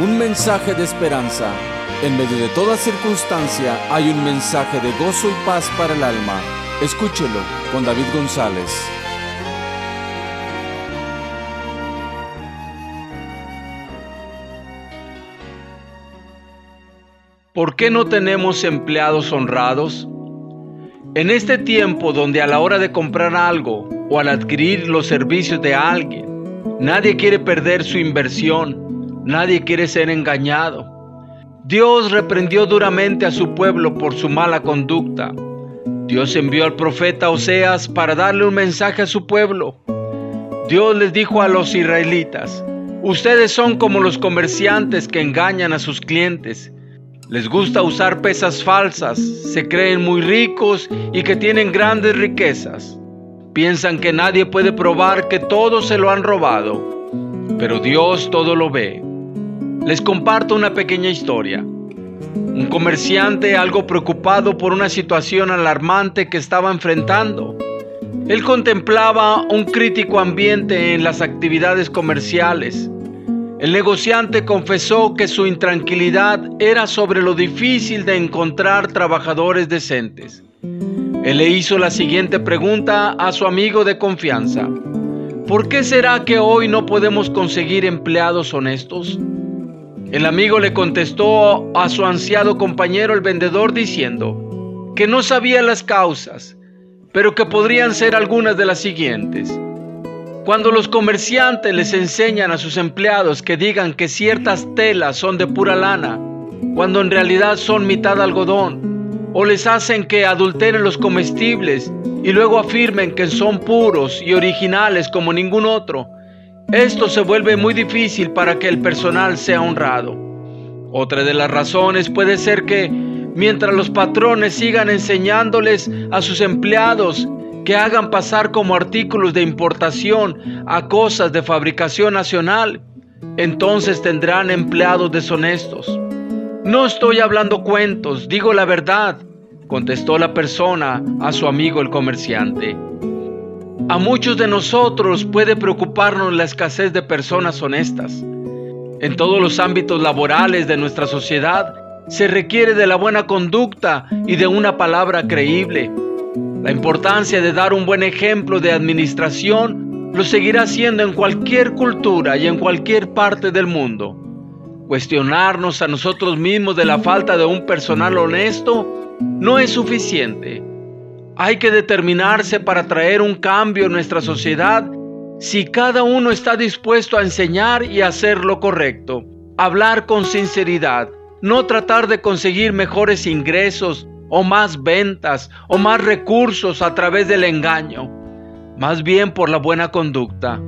un mensaje de esperanza. En medio de toda circunstancia hay un mensaje de gozo y paz para el alma. Escúchelo con David González. ¿Por qué no tenemos empleados honrados? En este tiempo donde a la hora de comprar algo o al adquirir los servicios de alguien, nadie quiere perder su inversión, nadie quiere ser engañado. Dios reprendió duramente a su pueblo por su mala conducta. Dios envió al profeta Oseas para darle un mensaje a su pueblo. Dios les dijo a los israelitas, ustedes son como los comerciantes que engañan a sus clientes les gusta usar pesas falsas, se creen muy ricos y que tienen grandes riquezas. Piensan que nadie puede probar que todo se lo han robado, pero Dios todo lo ve. Les comparto una pequeña historia. Un comerciante algo preocupado por una situación alarmante que estaba enfrentando. Él contemplaba un crítico ambiente en las actividades comerciales el negociante confesó que su intranquilidad era sobre lo difícil de encontrar trabajadores decentes. Él le hizo la siguiente pregunta a su amigo de confianza. ¿Por qué será que hoy no podemos conseguir empleados honestos? El amigo le contestó a su ansiado compañero el vendedor diciendo que no sabía las causas, pero que podrían ser algunas de las siguientes. Cuando los comerciantes les enseñan a sus empleados que digan que ciertas telas son de pura lana, cuando en realidad son mitad algodón, o les hacen que adulteren los comestibles y luego afirmen que son puros y originales como ningún otro, esto se vuelve muy difícil para que el personal sea honrado. Otra de las razones puede ser que mientras los patrones sigan enseñándoles a sus empleados que hagan pasar como artículos de importación a cosas de fabricación nacional, entonces tendrán empleados deshonestos. No estoy hablando cuentos, digo la verdad, contestó la persona a su amigo el comerciante. A muchos de nosotros puede preocuparnos la escasez de personas honestas. En todos los ámbitos laborales de nuestra sociedad se requiere de la buena conducta y de una palabra creíble. La importancia de dar un buen ejemplo de administración lo seguirá siendo en cualquier cultura y en cualquier parte del mundo. Cuestionarnos a nosotros mismos de la falta de un personal honesto no es suficiente. Hay que determinarse para traer un cambio en nuestra sociedad si cada uno está dispuesto a enseñar y hacer lo correcto, hablar con sinceridad, no tratar de conseguir mejores ingresos o más ventas o más recursos a través del engaño, más bien por la buena conducta.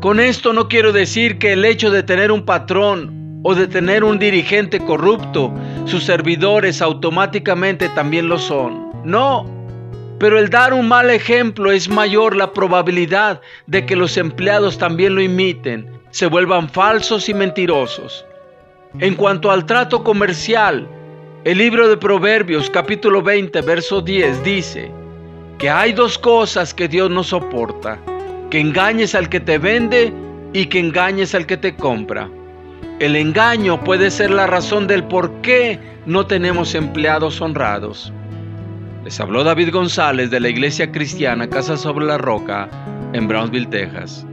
Con esto no quiero decir que el hecho de tener un patrón o de tener un dirigente corrupto, sus servidores automáticamente también lo son. No, pero el dar un mal ejemplo es mayor la probabilidad de que los empleados también lo imiten, se vuelvan falsos y mentirosos. En cuanto al trato comercial, el libro de Proverbios capítulo 20 verso 10 dice que hay dos cosas que Dios no soporta, que engañes al que te vende y que engañes al que te compra. El engaño puede ser la razón del por qué no tenemos empleados honrados. Les habló David González de la Iglesia Cristiana Casa sobre la Roca en Brownsville, Texas.